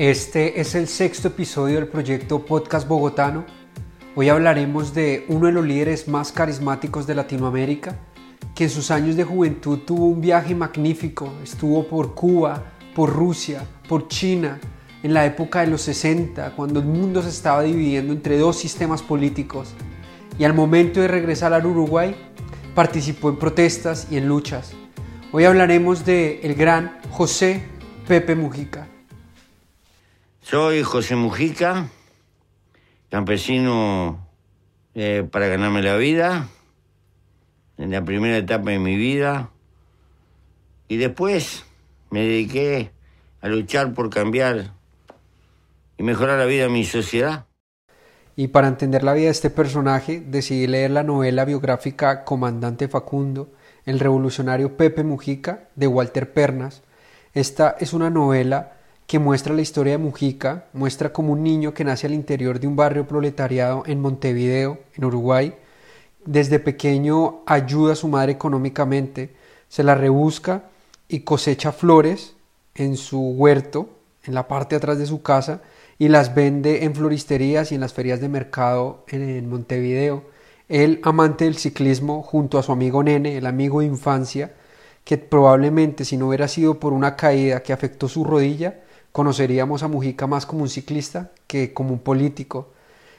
Este es el sexto episodio del proyecto Podcast Bogotano. Hoy hablaremos de uno de los líderes más carismáticos de Latinoamérica, que en sus años de juventud tuvo un viaje magnífico, estuvo por Cuba, por Rusia, por China, en la época de los 60, cuando el mundo se estaba dividiendo entre dos sistemas políticos, y al momento de regresar al Uruguay, participó en protestas y en luchas. Hoy hablaremos de el gran José Pepe Mujica. Soy José Mujica, campesino eh, para ganarme la vida, en la primera etapa de mi vida, y después me dediqué a luchar por cambiar y mejorar la vida de mi sociedad. Y para entender la vida de este personaje, decidí leer la novela biográfica Comandante Facundo, el revolucionario Pepe Mujica, de Walter Pernas. Esta es una novela que muestra la historia de Mujica, muestra como un niño que nace al interior de un barrio proletariado en Montevideo, en Uruguay, desde pequeño ayuda a su madre económicamente, se la rebusca y cosecha flores en su huerto, en la parte de atrás de su casa, y las vende en floristerías y en las ferias de mercado en, Montevideo. Él, amante del ciclismo, junto a su amigo Nene, el amigo de infancia, que probablemente si no hubiera sido por una caída que afectó su rodilla, conoceríamos a Mujica más como un ciclista que como un político.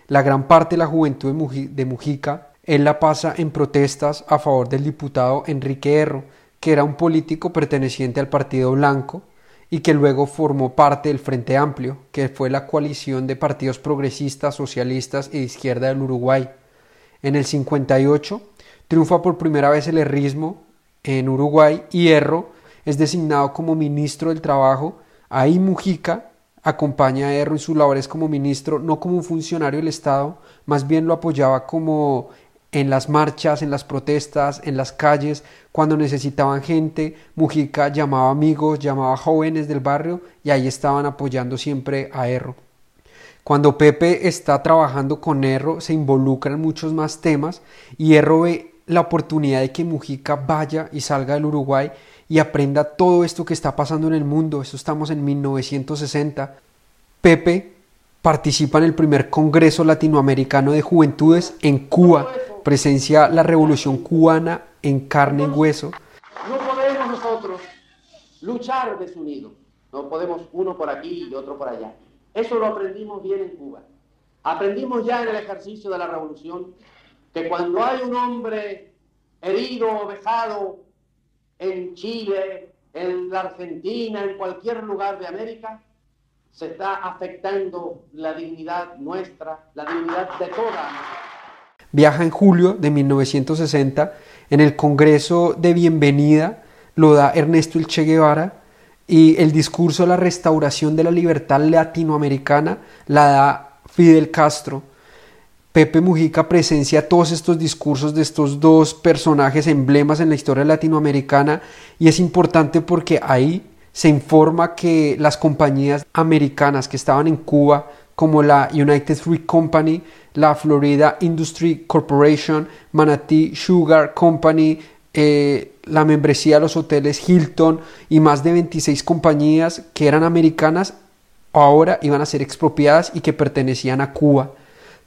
La gran parte de la juventud de Mujica, él la pasa en protestas a favor del diputado Enrique Erro, que era un político perteneciente al Partido Blanco y que luego formó parte del Frente Amplio, que fue la coalición de partidos progresistas, socialistas y de izquierda del Uruguay. En el 58 triunfa por primera vez el herrismo en Uruguay y Erro es designado como ministro del Trabajo Ahí Mujica acompaña a Erro en sus labores como ministro, no como un funcionario del Estado, más bien lo apoyaba como en las marchas, en las protestas, en las calles, cuando necesitaban gente, Mujica llamaba amigos, llamaba jóvenes del barrio y ahí estaban apoyando siempre a Erro. Cuando Pepe está trabajando con Erro, se involucra en muchos más temas y Erro ve la oportunidad de que Mujica vaya y salga del Uruguay y aprenda todo esto que está pasando en el mundo. Eso estamos en 1960. Pepe participa en el primer Congreso Latinoamericano de Juventudes en Cuba, presencia la revolución cubana en carne y hueso. No podemos nosotros luchar desunidos. No podemos uno por aquí y otro por allá. Eso lo aprendimos bien en Cuba. Aprendimos ya en el ejercicio de la revolución que cuando hay un hombre herido o vejado en Chile, en la Argentina, en cualquier lugar de América, se está afectando la dignidad nuestra, la dignidad de toda. Viaja en julio de 1960 en el Congreso de Bienvenida, lo da Ernesto El Che Guevara y el discurso de la restauración de la libertad latinoamericana la da Fidel Castro Pepe Mujica presencia todos estos discursos de estos dos personajes emblemas en la historia latinoamericana y es importante porque ahí se informa que las compañías americanas que estaban en Cuba como la United Fruit Company, la Florida Industry Corporation, Manatee Sugar Company, eh, la membresía de los hoteles Hilton y más de 26 compañías que eran americanas ahora iban a ser expropiadas y que pertenecían a Cuba.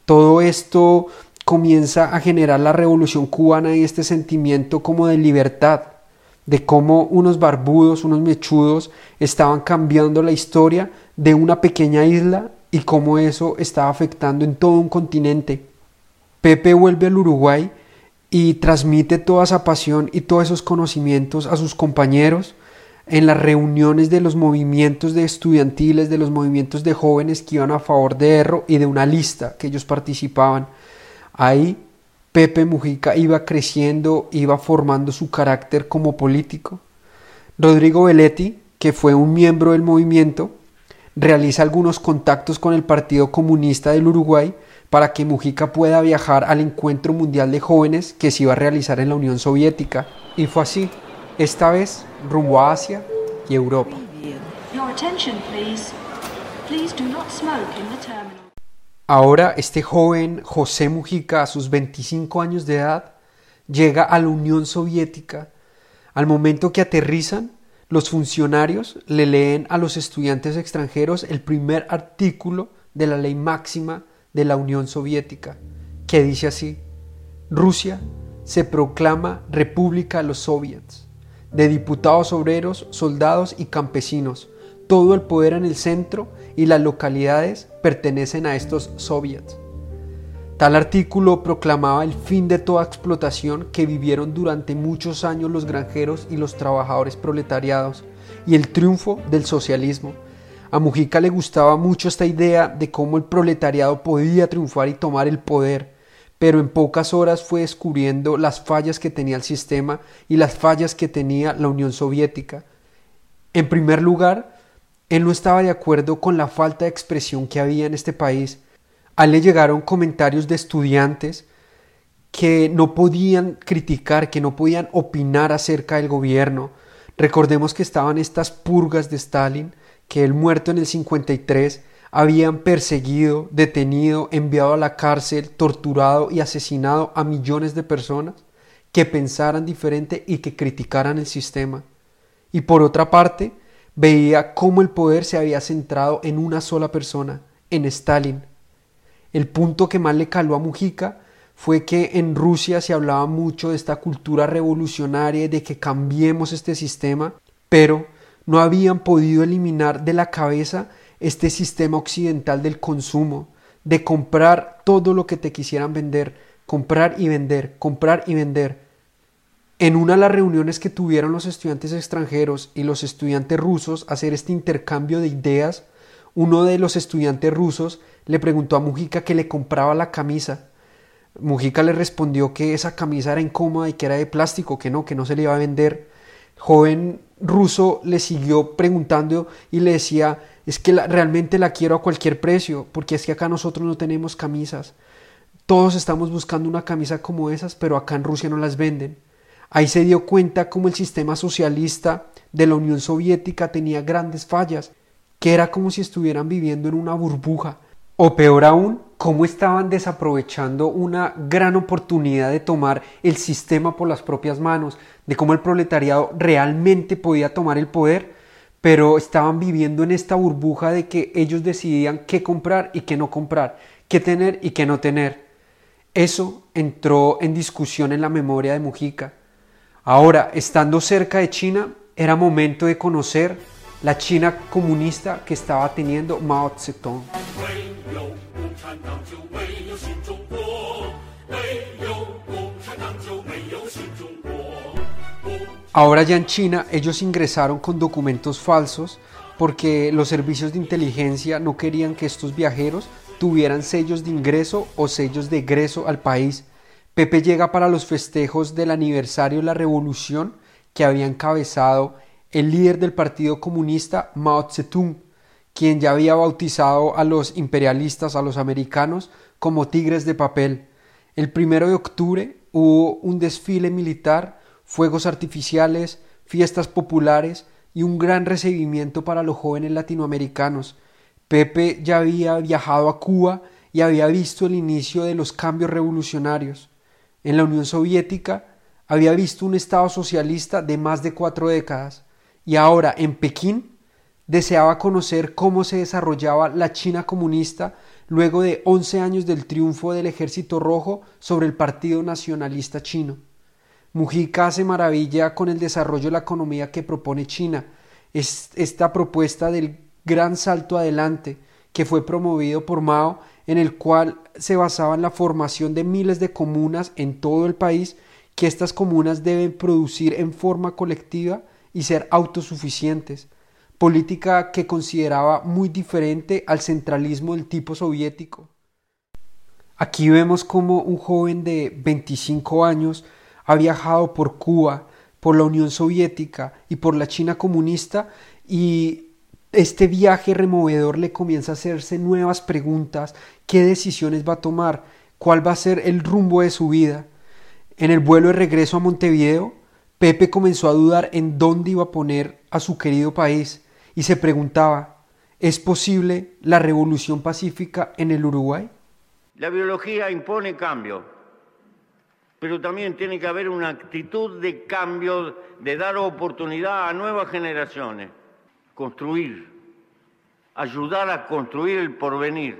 Todo esto comienza a generar la revolución cubana y este sentimiento como de libertad, de cómo unos barbudos, unos mechudos estaban cambiando la historia de una pequeña isla y cómo eso estaba afectando en todo un continente. Pepe vuelve al Uruguay y transmite toda esa pasión y todos esos conocimientos a sus compañeros en las reuniones de los movimientos de estudiantiles, de los movimientos de jóvenes que iban a favor de Erro y de una lista que ellos participaban. Ahí Pepe Mujica iba creciendo, iba formando su carácter como político. Rodrigo Belletti, que fue un miembro del movimiento, realiza algunos contactos con el Partido Comunista del Uruguay para que Mujica pueda viajar al Encuentro Mundial de Jóvenes que se iba a realizar en la Unión Soviética. Y fue así esta vez rumbo a Asia y Europa. Ahora este joven José Mujica a sus 25 años de edad llega a la Unión Soviética. Al momento que aterrizan, los funcionarios le leen a los estudiantes extranjeros el primer artículo de la ley máxima de la Unión Soviética, que dice así, Rusia se proclama República de los Soviets, de diputados obreros, soldados y campesinos. Todo el poder en el centro y las localidades pertenecen a estos soviets. Tal artículo proclamaba el fin de toda explotación que vivieron durante muchos años los granjeros y los trabajadores proletariados y el triunfo del socialismo. A Mujica le gustaba mucho esta idea de cómo el proletariado podía triunfar y tomar el poder pero en pocas horas fue descubriendo las fallas que tenía el sistema y las fallas que tenía la Unión Soviética. En primer lugar, él no estaba de acuerdo con la falta de expresión que había en este país. A él le llegaron comentarios de estudiantes que no podían criticar, que no podían opinar acerca del gobierno. Recordemos que estaban estas purgas de Stalin, que él muerto en el 53 habían perseguido, detenido, enviado a la cárcel, torturado y asesinado a millones de personas que pensaran diferente y que criticaran el sistema. Y por otra parte, veía cómo el poder se había centrado en una sola persona, en Stalin. El punto que más le caló a Mujica fue que en Rusia se hablaba mucho de esta cultura revolucionaria y de que cambiemos este sistema, pero no habían podido eliminar de la cabeza este sistema occidental del consumo, de comprar todo lo que te quisieran vender, comprar y vender, comprar y vender. En una de las reuniones que tuvieron los estudiantes extranjeros y los estudiantes rusos hacer este intercambio de ideas, uno de los estudiantes rusos le preguntó a Mujica que le compraba la camisa. Mujica le respondió que esa camisa era incómoda y que era de plástico, que no, que no se le iba a vender. Joven ruso le siguió preguntando y le decía es que realmente la quiero a cualquier precio, porque es que acá nosotros no tenemos camisas. Todos estamos buscando una camisa como esas, pero acá en Rusia no las venden. Ahí se dio cuenta cómo el sistema socialista de la Unión Soviética tenía grandes fallas, que era como si estuvieran viviendo en una burbuja, o peor aún, cómo estaban desaprovechando una gran oportunidad de tomar el sistema por las propias manos, de cómo el proletariado realmente podía tomar el poder pero estaban viviendo en esta burbuja de que ellos decidían qué comprar y qué no comprar, qué tener y qué no tener. Eso entró en discusión en la memoria de Mujica. Ahora, estando cerca de China, era momento de conocer la China comunista que estaba teniendo Mao Zedong. Ahora ya en China ellos ingresaron con documentos falsos porque los servicios de inteligencia no querían que estos viajeros tuvieran sellos de ingreso o sellos de egreso al país. Pepe llega para los festejos del aniversario de la revolución que había encabezado el líder del Partido Comunista Mao Zedong, quien ya había bautizado a los imperialistas, a los americanos, como tigres de papel. El primero de octubre hubo un desfile militar fuegos artificiales, fiestas populares y un gran recibimiento para los jóvenes latinoamericanos. Pepe ya había viajado a Cuba y había visto el inicio de los cambios revolucionarios. En la Unión Soviética había visto un Estado socialista de más de cuatro décadas y ahora en Pekín deseaba conocer cómo se desarrollaba la China comunista luego de once años del triunfo del Ejército Rojo sobre el Partido Nacionalista Chino. Mujica hace maravilla con el desarrollo de la economía que propone China. Es esta propuesta del gran salto adelante que fue promovido por Mao, en el cual se basaba en la formación de miles de comunas en todo el país, que estas comunas deben producir en forma colectiva y ser autosuficientes, política que consideraba muy diferente al centralismo del tipo soviético. Aquí vemos como un joven de 25 años ha viajado por Cuba, por la Unión Soviética y por la China comunista y este viaje removedor le comienza a hacerse nuevas preguntas, qué decisiones va a tomar, cuál va a ser el rumbo de su vida. En el vuelo de regreso a Montevideo, Pepe comenzó a dudar en dónde iba a poner a su querido país y se preguntaba, ¿es posible la revolución pacífica en el Uruguay? La biología impone cambio pero también tiene que haber una actitud de cambio, de dar oportunidad a nuevas generaciones, construir, ayudar a construir el porvenir,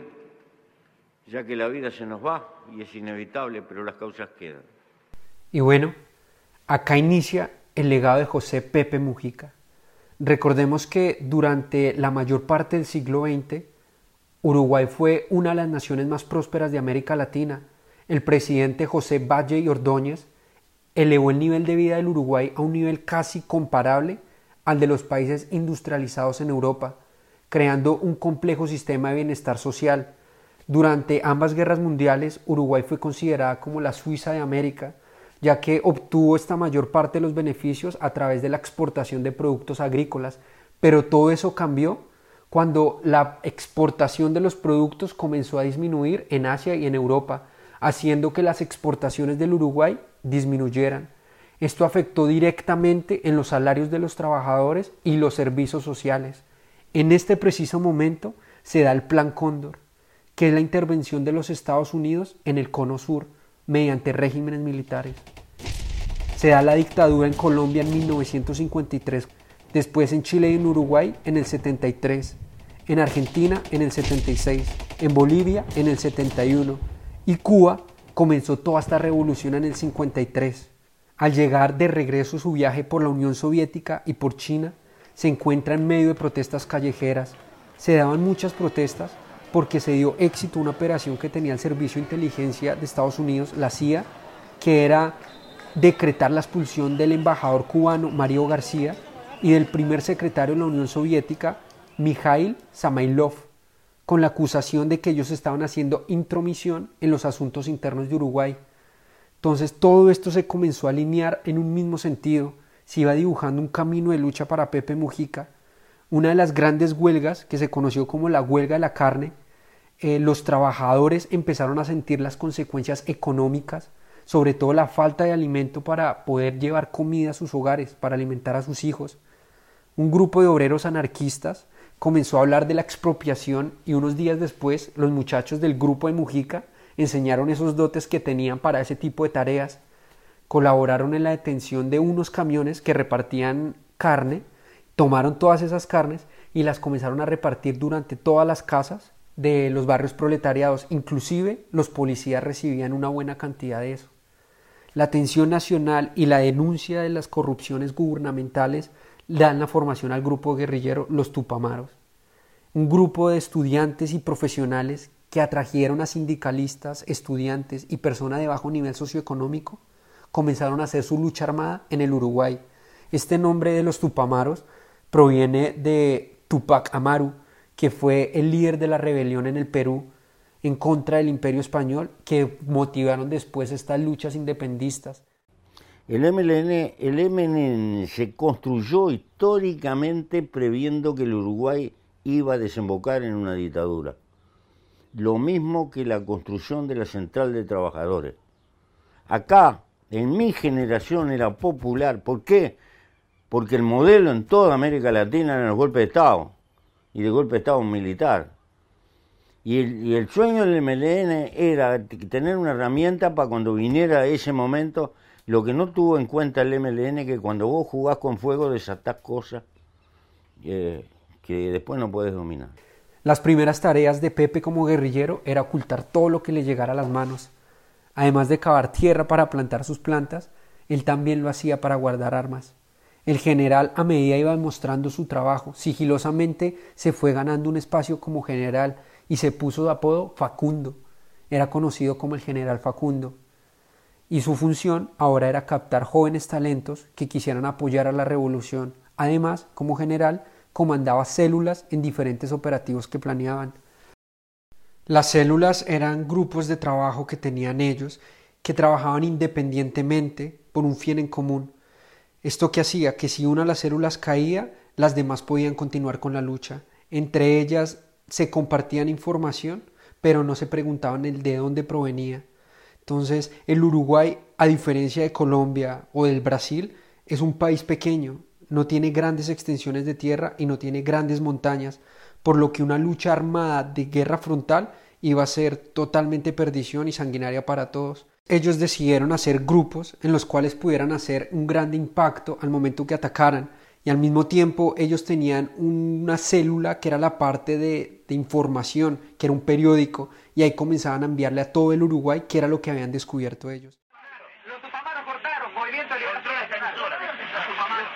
ya que la vida se nos va y es inevitable, pero las causas quedan. Y bueno, acá inicia el legado de José Pepe Mujica. Recordemos que durante la mayor parte del siglo XX, Uruguay fue una de las naciones más prósperas de América Latina, el presidente José Valle y Ordóñez elevó el nivel de vida del Uruguay a un nivel casi comparable al de los países industrializados en Europa, creando un complejo sistema de bienestar social. Durante ambas guerras mundiales, Uruguay fue considerada como la Suiza de América, ya que obtuvo esta mayor parte de los beneficios a través de la exportación de productos agrícolas, pero todo eso cambió cuando la exportación de los productos comenzó a disminuir en Asia y en Europa, haciendo que las exportaciones del Uruguay disminuyeran. Esto afectó directamente en los salarios de los trabajadores y los servicios sociales. En este preciso momento se da el Plan Cóndor, que es la intervención de los Estados Unidos en el Cono Sur mediante regímenes militares. Se da la dictadura en Colombia en 1953, después en Chile y en Uruguay en el 73, en Argentina en el 76, en Bolivia en el 71 y Cuba comenzó toda esta revolución en el 53. Al llegar de regreso su viaje por la Unión Soviética y por China, se encuentra en medio de protestas callejeras. Se daban muchas protestas porque se dio éxito una operación que tenía el Servicio de Inteligencia de Estados Unidos, la CIA, que era decretar la expulsión del embajador cubano Mario García y del primer secretario de la Unión Soviética, Mikhail Samailov con la acusación de que ellos estaban haciendo intromisión en los asuntos internos de Uruguay. Entonces todo esto se comenzó a alinear en un mismo sentido, se iba dibujando un camino de lucha para Pepe Mujica. Una de las grandes huelgas, que se conoció como la huelga de la carne, eh, los trabajadores empezaron a sentir las consecuencias económicas, sobre todo la falta de alimento para poder llevar comida a sus hogares, para alimentar a sus hijos. Un grupo de obreros anarquistas comenzó a hablar de la expropiación y unos días después los muchachos del grupo de Mujica enseñaron esos dotes que tenían para ese tipo de tareas, colaboraron en la detención de unos camiones que repartían carne, tomaron todas esas carnes y las comenzaron a repartir durante todas las casas de los barrios proletariados, inclusive los policías recibían una buena cantidad de eso. La atención nacional y la denuncia de las corrupciones gubernamentales dan la formación al grupo guerrillero Los Tupamaros, un grupo de estudiantes y profesionales que atrajeron a sindicalistas, estudiantes y personas de bajo nivel socioeconómico, comenzaron a hacer su lucha armada en el Uruguay. Este nombre de los Tupamaros proviene de Tupac Amaru, que fue el líder de la rebelión en el Perú en contra del imperio español, que motivaron después estas luchas independistas. El MLN, el MLN se construyó históricamente previendo que el Uruguay iba a desembocar en una dictadura. Lo mismo que la construcción de la Central de Trabajadores. Acá, en mi generación, era popular. ¿Por qué? Porque el modelo en toda América Latina era el golpe de Estado, y de golpe de Estado militar. Y el, y el sueño del MLN era tener una herramienta para cuando viniera ese momento lo que no tuvo en cuenta el MLN que cuando vos jugás con fuego desatás cosas eh, que después no puedes dominar. Las primeras tareas de Pepe como guerrillero era ocultar todo lo que le llegara a las manos. Además de cavar tierra para plantar sus plantas, él también lo hacía para guardar armas. El general, a medida iba demostrando su trabajo, sigilosamente se fue ganando un espacio como general y se puso de apodo Facundo. Era conocido como el general Facundo y su función ahora era captar jóvenes talentos que quisieran apoyar a la revolución. Además, como general, comandaba células en diferentes operativos que planeaban. Las células eran grupos de trabajo que tenían ellos, que trabajaban independientemente por un fin en común. Esto que hacía que si una de las células caía, las demás podían continuar con la lucha. Entre ellas se compartían información, pero no se preguntaban el de dónde provenía. Entonces, el Uruguay, a diferencia de Colombia o del Brasil, es un país pequeño, no tiene grandes extensiones de tierra y no tiene grandes montañas, por lo que una lucha armada de guerra frontal iba a ser totalmente perdición y sanguinaria para todos. Ellos decidieron hacer grupos en los cuales pudieran hacer un gran impacto al momento que atacaran y al mismo tiempo ellos tenían una célula que era la parte de, de, información, que era un periódico, y ahí comenzaban a enviarle a todo el Uruguay qué era lo que habían descubierto ellos. Los tupamaros cortaron, movimiento de liberación de emisora. Los tupamaros,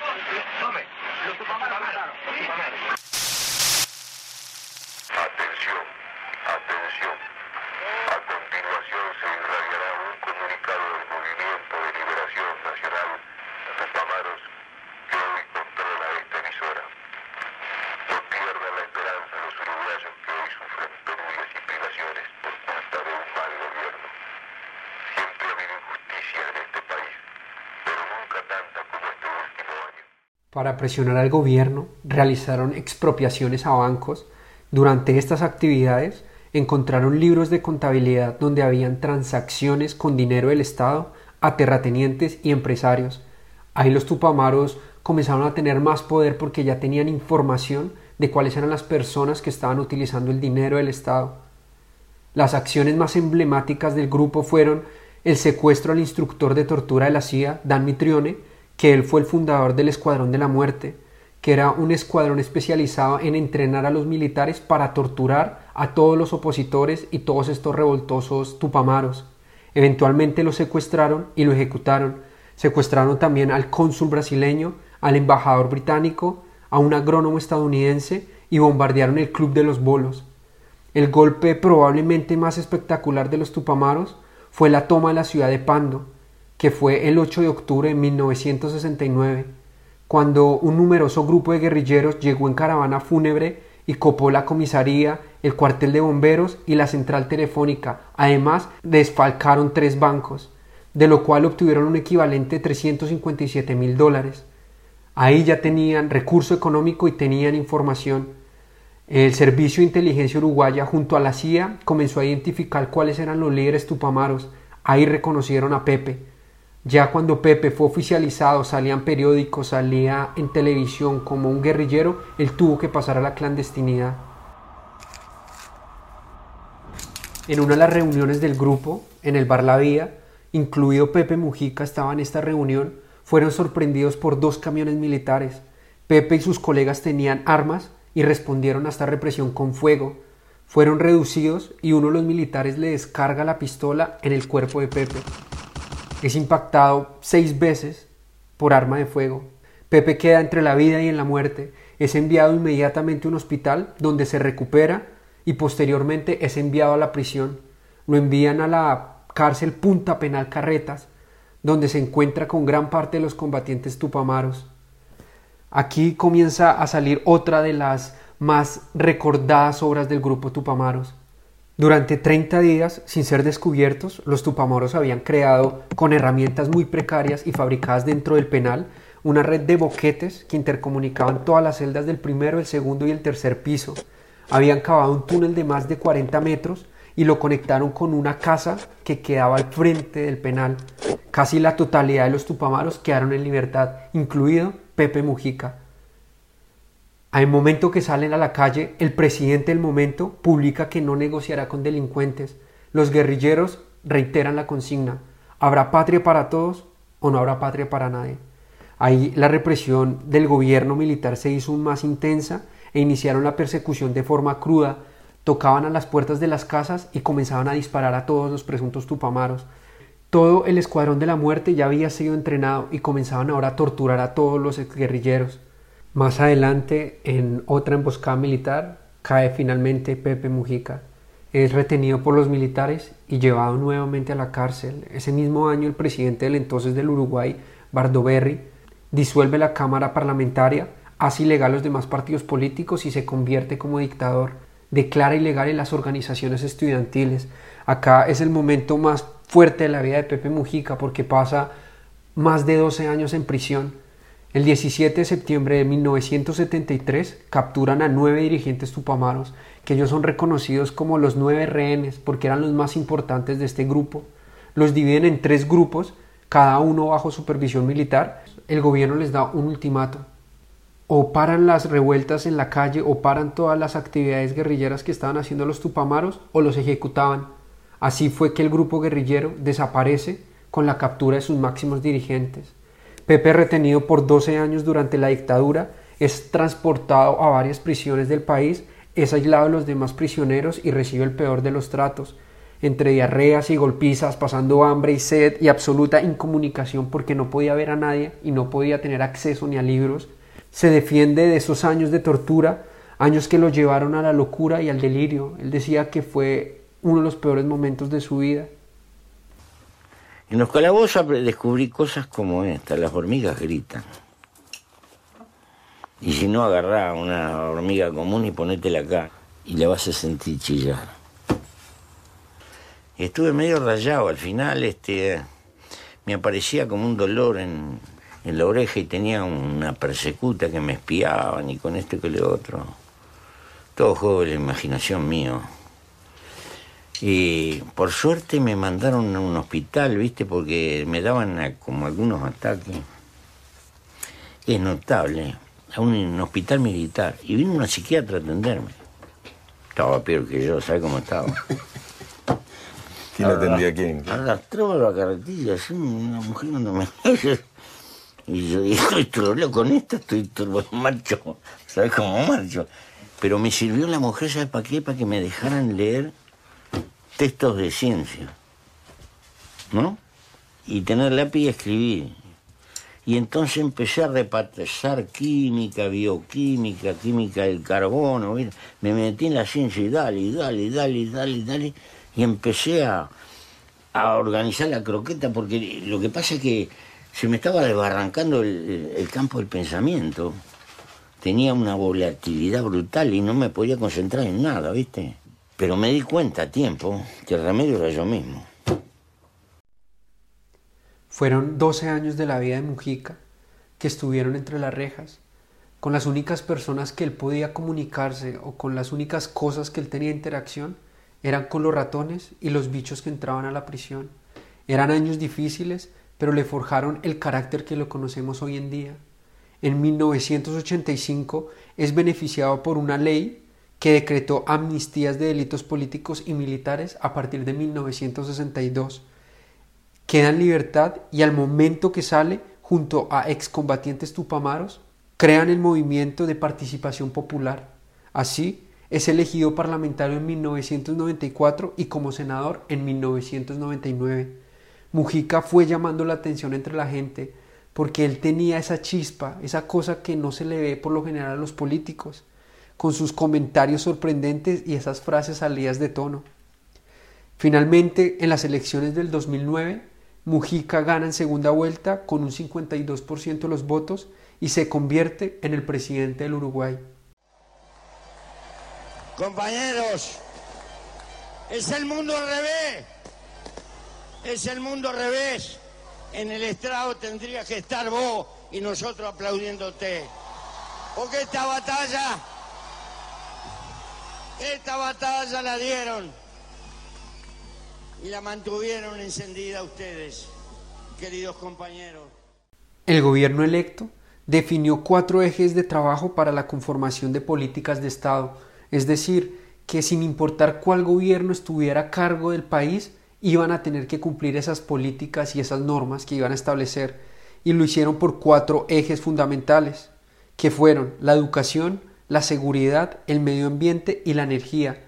tome, los tupamaros cortaron. Atención, atención. A continuación se irradiará un comunicado del Movimiento de Liberación Nacional Tupamaros que hoy controla esta emisora. No pierdan la esperanza los uruguayos que hoy sufren penurias y privaciones por culpa de un mal gobierno. Siempre ha habido injusticia en este país, pero nunca tanta como este último año. Para presionar al gobierno, realizaron expropiaciones a bancos. Durante estas actividades, encontraron libros de contabilidad donde habían transacciones con dinero del Estado a terratenientes y empresarios. Ahí los tupamaros comenzaron a tener más poder porque ya tenían información de cuáles eran las personas que estaban utilizando el dinero del Estado. Las acciones más emblemáticas del grupo fueron el secuestro al instructor de tortura de la CIA, Dan Mitrione, que él fue el fundador del Escuadrón de la Muerte, que era un escuadrón especializado en entrenar a los militares para torturar a todos los opositores y todos estos revoltosos tupamaros. Eventualmente lo secuestraron y lo ejecutaron. Secuestraron también al cónsul brasileño, al embajador británico, a un agrónomo estadounidense y bombardearon el Club de los Bolos. El golpe probablemente más espectacular de los tupamaros fue la toma de la ciudad de Pando, que fue el 8 de octubre de 1969, cuando un numeroso grupo de guerrilleros llegó en caravana fúnebre y copó la comisaría, el cuartel de bomberos y la central telefónica. Además, desfalcaron tres bancos, de lo cual obtuvieron un equivalente de 357 mil dólares. Ahí ya tenían recurso económico y tenían información. El Servicio de Inteligencia Uruguaya junto a la CIA comenzó a identificar cuáles eran los líderes tupamaros. Ahí reconocieron a Pepe. Ya cuando Pepe fue oficializado, salían periódicos, salía en televisión como un guerrillero, él tuvo que pasar a la clandestinidad. En una de las reuniones del grupo, en el bar La Vía, incluido Pepe Mujica estaba en esta reunión, fueron sorprendidos por dos camiones militares. Pepe y sus colegas tenían armas y respondieron a esta represión con fuego. Fueron reducidos y uno de los militares le descarga la pistola en el cuerpo de Pepe. Es impactado seis veces por arma de fuego. Pepe queda entre la vida y en la muerte. Es enviado inmediatamente a un hospital donde se recupera y posteriormente es enviado a la prisión. Lo envían a la cárcel Punta Penal Carretas, donde se encuentra con gran parte de los combatientes tupamaros. Aquí comienza a salir otra de las más recordadas obras del grupo Tupamaros. Durante 30 días, sin ser descubiertos, los tupamaros habían creado, con herramientas muy precarias y fabricadas dentro del penal, una red de boquetes que intercomunicaban todas las celdas del primero, el segundo y el tercer piso. Habían cavado un túnel de más de 40 metros y lo conectaron con una casa que quedaba al frente del penal. Casi la totalidad de los tupamaros quedaron en libertad, incluido Pepe Mujica. Al momento que salen a la calle, el presidente del momento publica que no negociará con delincuentes. Los guerrilleros reiteran la consigna, ¿habrá patria para todos o no habrá patria para nadie? Ahí la represión del gobierno militar se hizo más intensa e iniciaron la persecución de forma cruda, tocaban a las puertas de las casas y comenzaban a disparar a todos los presuntos tupamaros. Todo el escuadrón de la muerte ya había sido entrenado y comenzaban ahora a torturar a todos los guerrilleros. Más adelante, en otra emboscada militar, cae finalmente Pepe Mujica. Es retenido por los militares y llevado nuevamente a la cárcel. Ese mismo año, el presidente del entonces del Uruguay, Bardoberry, disuelve la Cámara Parlamentaria, hace ilegal los demás partidos políticos y se convierte como dictador. Declara ilegales las organizaciones estudiantiles. Acá es el momento más fuerte de la vida de Pepe Mujica porque pasa más de 12 años en prisión el 17 de septiembre de 1973 capturan a nueve dirigentes tupamaros, que ellos son reconocidos como los nueve rehenes porque eran los más importantes de este grupo. Los dividen en tres grupos, cada uno bajo supervisión militar. El gobierno les da un ultimato. O paran las revueltas en la calle o paran todas las actividades guerrilleras que estaban haciendo los tupamaros o los ejecutaban. Así fue que el grupo guerrillero desaparece con la captura de sus máximos dirigentes. Pepe, retenido por 12 años durante la dictadura, es transportado a varias prisiones del país, es aislado de los demás prisioneros y recibe el peor de los tratos, entre diarreas y golpizas, pasando hambre y sed y absoluta incomunicación porque no podía ver a nadie y no podía tener acceso ni a libros. Se defiende de esos años de tortura, años que lo llevaron a la locura y al delirio. Él decía que fue uno de los peores momentos de su vida. En los calabozos descubrí cosas como esta, las hormigas gritan. Y si no, agarrá una hormiga común y ponétela acá y la vas a sentir chillar. Estuve medio rayado al final, este, me aparecía como un dolor en, en la oreja y tenía una persecuta que me espiaban y con esto y con lo otro. Todo juego de la imaginación mío. Y por suerte me mandaron a un hospital, ¿viste? Porque me daban como algunos ataques. Es notable. A un, hospital militar. Y vino una psiquiatra a atenderme. Estaba peor que yo, ¿sabes cómo estaba? ¿Quién atendía a quién? Arrastraba la carretilla, así, una mujer no me... Y yo dije, estoy con esta, estoy turbo marcho. ¿Sabes cómo marcho? Pero me sirvió la mujer, ¿sabes para qué? Para que me dejaran leer textos de ciencia, ¿no? Y tener lápiz y escribir. Y entonces empecé a repasar química, bioquímica, química del carbono. Me metí en la ciencia y dale, dale, dale, dale, dale. Y empecé a, a organizar la croqueta porque lo que pasa es que se me estaba desbarrancando el, el campo del pensamiento. Tenía una volatilidad brutal y no me podía concentrar en nada, ¿viste? Pero me di cuenta a tiempo que el remedio era yo mismo. Fueron 12 años de la vida de Mujica que estuvieron entre las rejas, con las únicas personas que él podía comunicarse o con las únicas cosas que él tenía interacción eran con los ratones y los bichos que entraban a la prisión. Eran años difíciles, pero le forjaron el carácter que lo conocemos hoy en día. En 1985 es beneficiado por una ley que decretó amnistías de delitos políticos y militares a partir de 1962. Queda en libertad y al momento que sale, junto a excombatientes tupamaros, crean el movimiento de participación popular. Así, es elegido parlamentario en 1994 y como senador en 1999. Mujica fue llamando la atención entre la gente porque él tenía esa chispa, esa cosa que no se le ve por lo general a los políticos con sus comentarios sorprendentes y esas frases salidas de tono. Finalmente, en las elecciones del 2009, Mujica gana en segunda vuelta con un 52% de los votos y se convierte en el presidente del Uruguay. Compañeros, es el mundo al revés. Es el mundo al revés. En el estrado tendría que estar vos y nosotros aplaudiéndote. Porque esta batalla esta batalla la dieron y la mantuvieron encendida ustedes, queridos compañeros. El gobierno electo definió cuatro ejes de trabajo para la conformación de políticas de Estado, es decir, que sin importar cuál gobierno estuviera a cargo del país, iban a tener que cumplir esas políticas y esas normas que iban a establecer, y lo hicieron por cuatro ejes fundamentales, que fueron la educación, la seguridad, el medio ambiente y la energía.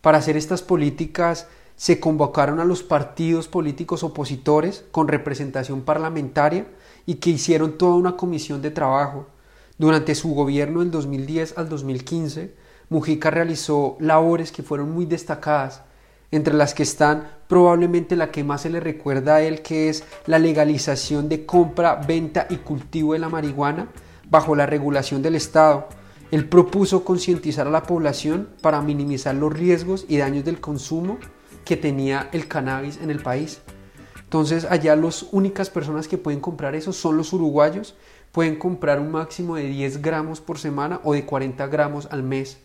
Para hacer estas políticas se convocaron a los partidos políticos opositores con representación parlamentaria y que hicieron toda una comisión de trabajo. Durante su gobierno del 2010 al 2015, Mujica realizó labores que fueron muy destacadas, entre las que están probablemente la que más se le recuerda a él, que es la legalización de compra, venta y cultivo de la marihuana bajo la regulación del Estado, él propuso concientizar a la población para minimizar los riesgos y daños del consumo que tenía el cannabis en el país. Entonces allá las únicas personas que pueden comprar eso son los uruguayos. Pueden comprar un máximo de 10 gramos por semana o de 40 gramos al mes.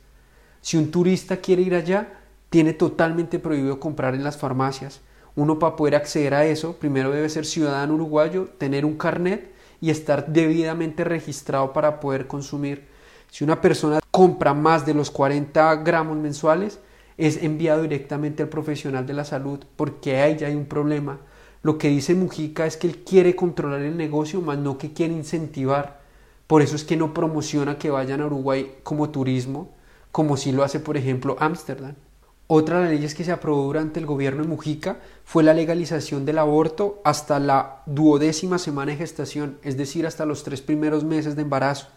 Si un turista quiere ir allá, tiene totalmente prohibido comprar en las farmacias. Uno para poder acceder a eso, primero debe ser ciudadano uruguayo, tener un carnet y estar debidamente registrado para poder consumir. Si una persona compra más de los 40 gramos mensuales, es enviado directamente al profesional de la salud porque ahí ya hay un problema. Lo que dice Mujica es que él quiere controlar el negocio, más no que quiere incentivar. Por eso es que no promociona que vayan a Uruguay como turismo, como si lo hace, por ejemplo, Ámsterdam. Otra de las leyes que se aprobó durante el gobierno de Mujica fue la legalización del aborto hasta la duodécima semana de gestación, es decir, hasta los tres primeros meses de embarazo.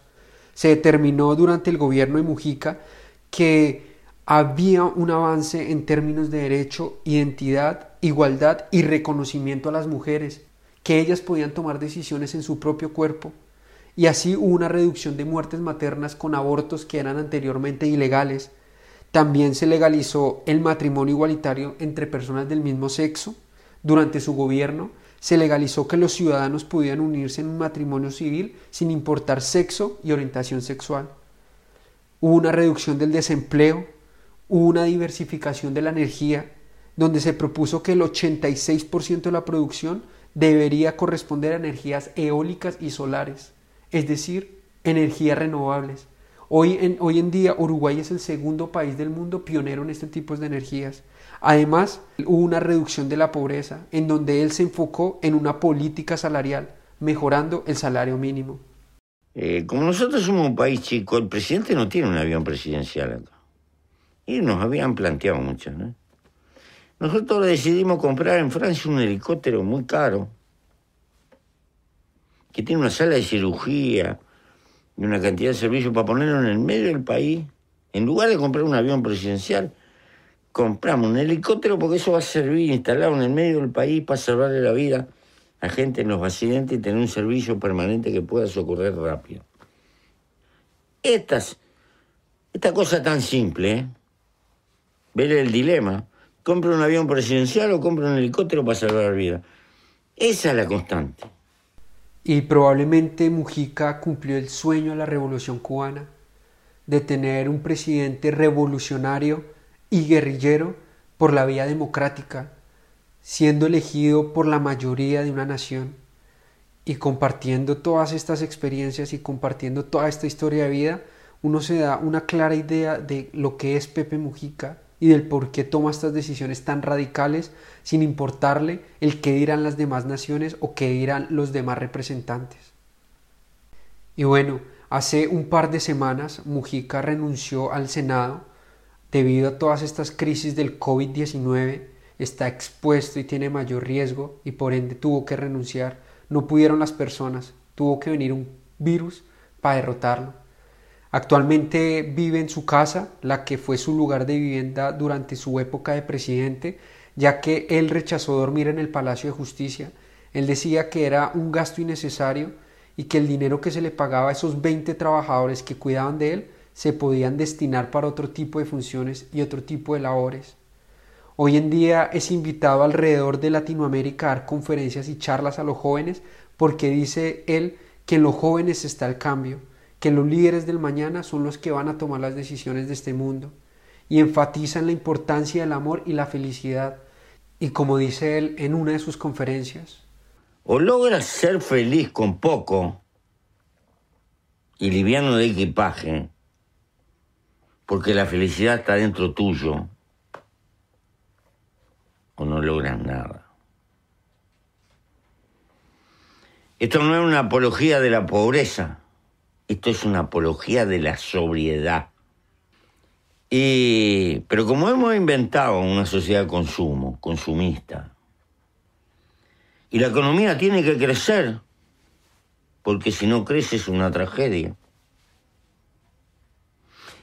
Se determinó durante el gobierno de Mujica que había un avance en términos de derecho, identidad, igualdad y reconocimiento a las mujeres, que ellas podían tomar decisiones en su propio cuerpo. Y así hubo una reducción de muertes maternas con abortos que eran anteriormente ilegales también se legalizó el matrimonio igualitario entre personas del mismo sexo. Durante su gobierno se legalizó que los ciudadanos pudieran unirse en un matrimonio civil sin importar sexo y orientación sexual. Hubo una reducción del desempleo, hubo una diversificación de la energía, donde se propuso que el 86% de la producción debería corresponder a energías eólicas y solares, es decir, energías renovables. Hoy en, hoy en día Uruguay es el segundo país del mundo pionero en este tipo de energías. Además, hubo una reducción de la pobreza, en donde él se enfocó en una política salarial, mejorando el salario mínimo. Eh, como nosotros somos un país chico, el presidente no tiene un avión presidencial acá. Y nos habían planteado mucho, ¿no? Nosotros decidimos comprar en Francia un helicóptero muy caro, que tiene una sala de cirugía, y una cantidad de servicios para ponerlo en el medio del país. En lugar de comprar un avión presidencial, compramos un helicóptero porque eso va a servir instalado en el medio del país para salvarle la vida a gente en los accidentes y tener un servicio permanente que pueda socorrer rápido. Estas, esta cosa tan simple, ¿eh? ver el dilema, compra un avión presidencial o compra un helicóptero para salvar vida. Esa es la constante. Y probablemente Mujica cumplió el sueño de la revolución cubana, de tener un presidente revolucionario y guerrillero por la vía democrática, siendo elegido por la mayoría de una nación y compartiendo todas estas experiencias y compartiendo toda esta historia de vida, uno se da una clara idea de lo que es Pepe Mujica y del por qué toma estas decisiones tan radicales sin importarle el qué dirán las demás naciones o qué dirán los demás representantes. Y bueno, hace un par de semanas Mujica renunció al Senado debido a todas estas crisis del COVID-19, está expuesto y tiene mayor riesgo y por ende tuvo que renunciar. No pudieron las personas, tuvo que venir un virus para derrotarlo. Actualmente vive en su casa, la que fue su lugar de vivienda durante su época de presidente, ya que él rechazó dormir en el Palacio de Justicia. Él decía que era un gasto innecesario y que el dinero que se le pagaba a esos 20 trabajadores que cuidaban de él se podían destinar para otro tipo de funciones y otro tipo de labores. Hoy en día es invitado alrededor de Latinoamérica a dar conferencias y charlas a los jóvenes porque dice él que en los jóvenes está el cambio que los líderes del mañana son los que van a tomar las decisiones de este mundo y enfatizan la importancia del amor y la felicidad. Y como dice él en una de sus conferencias, o logras ser feliz con poco y liviano de equipaje, porque la felicidad está dentro tuyo, o no logras nada. Esto no es una apología de la pobreza esto es una apología de la sobriedad. Y, pero como hemos inventado una sociedad de consumo, consumista, y la economía tiene que crecer, porque si no crece es una tragedia.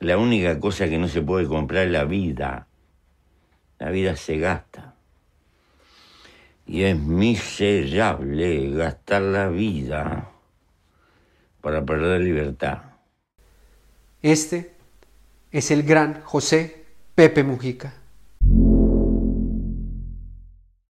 La única cosa que no se puede comprar es la vida. La vida se gasta. Y es miserable gastar la vida para perder libertad. Este es el gran José Pepe Mujica.